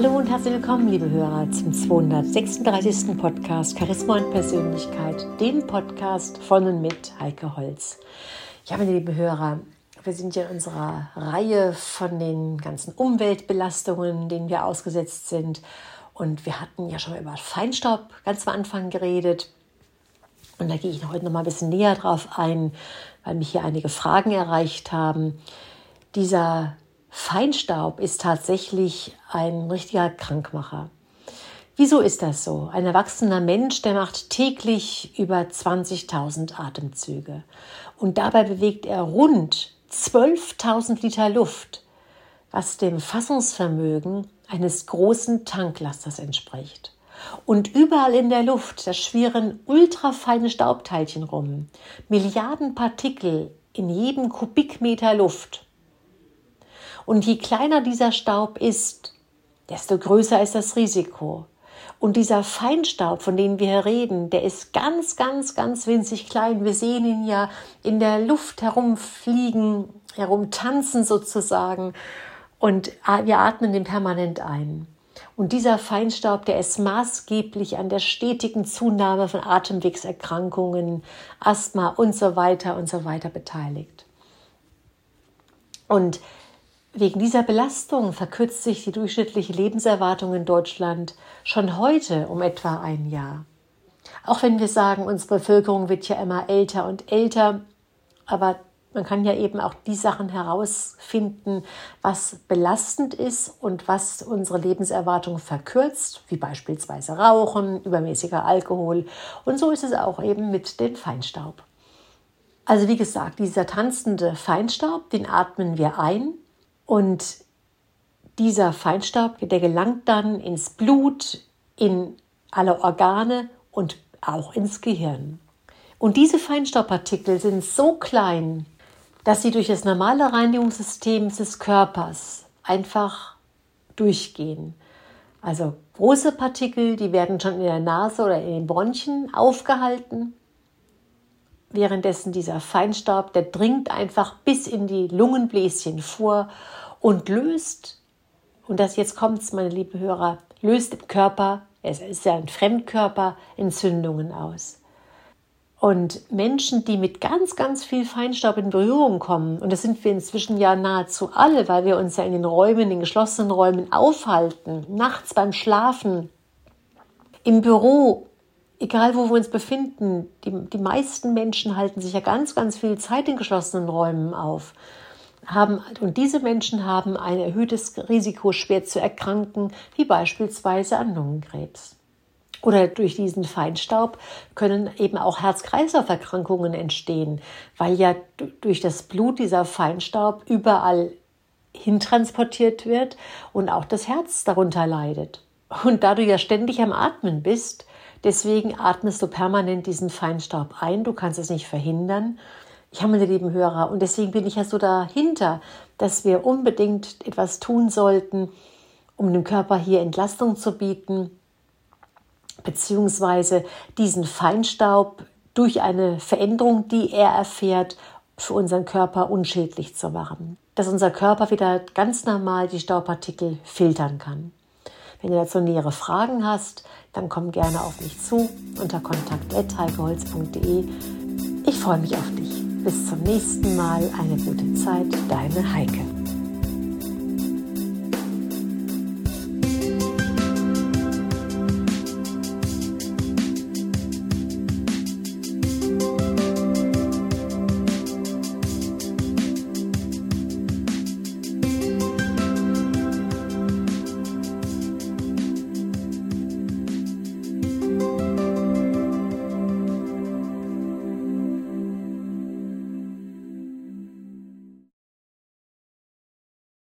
Hallo und herzlich willkommen, liebe Hörer, zum 236. Podcast Charisma und Persönlichkeit, dem Podcast von und mit Heike Holz. Ja, meine lieben Hörer, wir sind ja in unserer Reihe von den ganzen Umweltbelastungen, denen wir ausgesetzt sind. Und wir hatten ja schon über Feinstaub ganz am Anfang geredet. Und da gehe ich heute noch mal ein bisschen näher drauf ein, weil mich hier einige Fragen erreicht haben. Dieser Feinstaub ist tatsächlich ein richtiger Krankmacher. Wieso ist das so? Ein erwachsener Mensch, der macht täglich über 20.000 Atemzüge. Und dabei bewegt er rund 12.000 Liter Luft, was dem Fassungsvermögen eines großen Tanklasters entspricht. Und überall in der Luft, da schwirren ultrafeine Staubteilchen rum, Milliarden Partikel in jedem Kubikmeter Luft. Und je kleiner dieser Staub ist, desto größer ist das Risiko. Und dieser Feinstaub, von dem wir hier reden, der ist ganz, ganz, ganz winzig klein. Wir sehen ihn ja in der Luft herumfliegen, herumtanzen sozusagen. Und wir atmen den permanent ein. Und dieser Feinstaub, der ist maßgeblich an der stetigen Zunahme von Atemwegserkrankungen, Asthma und so weiter und so weiter beteiligt. Und Wegen dieser Belastung verkürzt sich die durchschnittliche Lebenserwartung in Deutschland schon heute um etwa ein Jahr. Auch wenn wir sagen, unsere Bevölkerung wird ja immer älter und älter, aber man kann ja eben auch die Sachen herausfinden, was belastend ist und was unsere Lebenserwartung verkürzt, wie beispielsweise Rauchen, übermäßiger Alkohol. Und so ist es auch eben mit dem Feinstaub. Also wie gesagt, dieser tanzende Feinstaub, den atmen wir ein und dieser Feinstaub, der gelangt dann ins Blut, in alle Organe und auch ins Gehirn. Und diese Feinstaubpartikel sind so klein, dass sie durch das normale Reinigungssystem des Körpers einfach durchgehen. Also große Partikel, die werden schon in der Nase oder in den Bronchien aufgehalten währenddessen dieser Feinstaub, der dringt einfach bis in die Lungenbläschen vor und löst, und das jetzt kommt's, meine lieben Hörer, löst im Körper, es ist ja ein Fremdkörper, Entzündungen aus. Und Menschen, die mit ganz, ganz viel Feinstaub in Berührung kommen, und das sind wir inzwischen ja nahezu alle, weil wir uns ja in den Räumen, in den geschlossenen Räumen aufhalten, nachts beim Schlafen, im Büro, egal wo wir uns befinden, die, die meisten Menschen halten sich ja ganz, ganz viel Zeit in geschlossenen Räumen auf. Haben, und diese Menschen haben ein erhöhtes Risiko, schwer zu erkranken, wie beispielsweise an Lungenkrebs. Oder durch diesen Feinstaub können eben auch Herz-Kreislauf-Erkrankungen entstehen, weil ja durch das Blut dieser Feinstaub überall hintransportiert wird und auch das Herz darunter leidet. Und da du ja ständig am Atmen bist, Deswegen atmest du permanent diesen Feinstaub ein. Du kannst es nicht verhindern. Ich habe meine lieben Hörer und deswegen bin ich ja so dahinter, dass wir unbedingt etwas tun sollten, um dem Körper hier Entlastung zu bieten, beziehungsweise diesen Feinstaub durch eine Veränderung, die er erfährt, für unseren Körper unschädlich zu machen. Dass unser Körper wieder ganz normal die Staubpartikel filtern kann. Wenn du dazu nähere Fragen hast, dann komm gerne auf mich zu unter kontakt.heikeholz.de. Ich freue mich auf dich. Bis zum nächsten Mal. Eine gute Zeit. Deine Heike.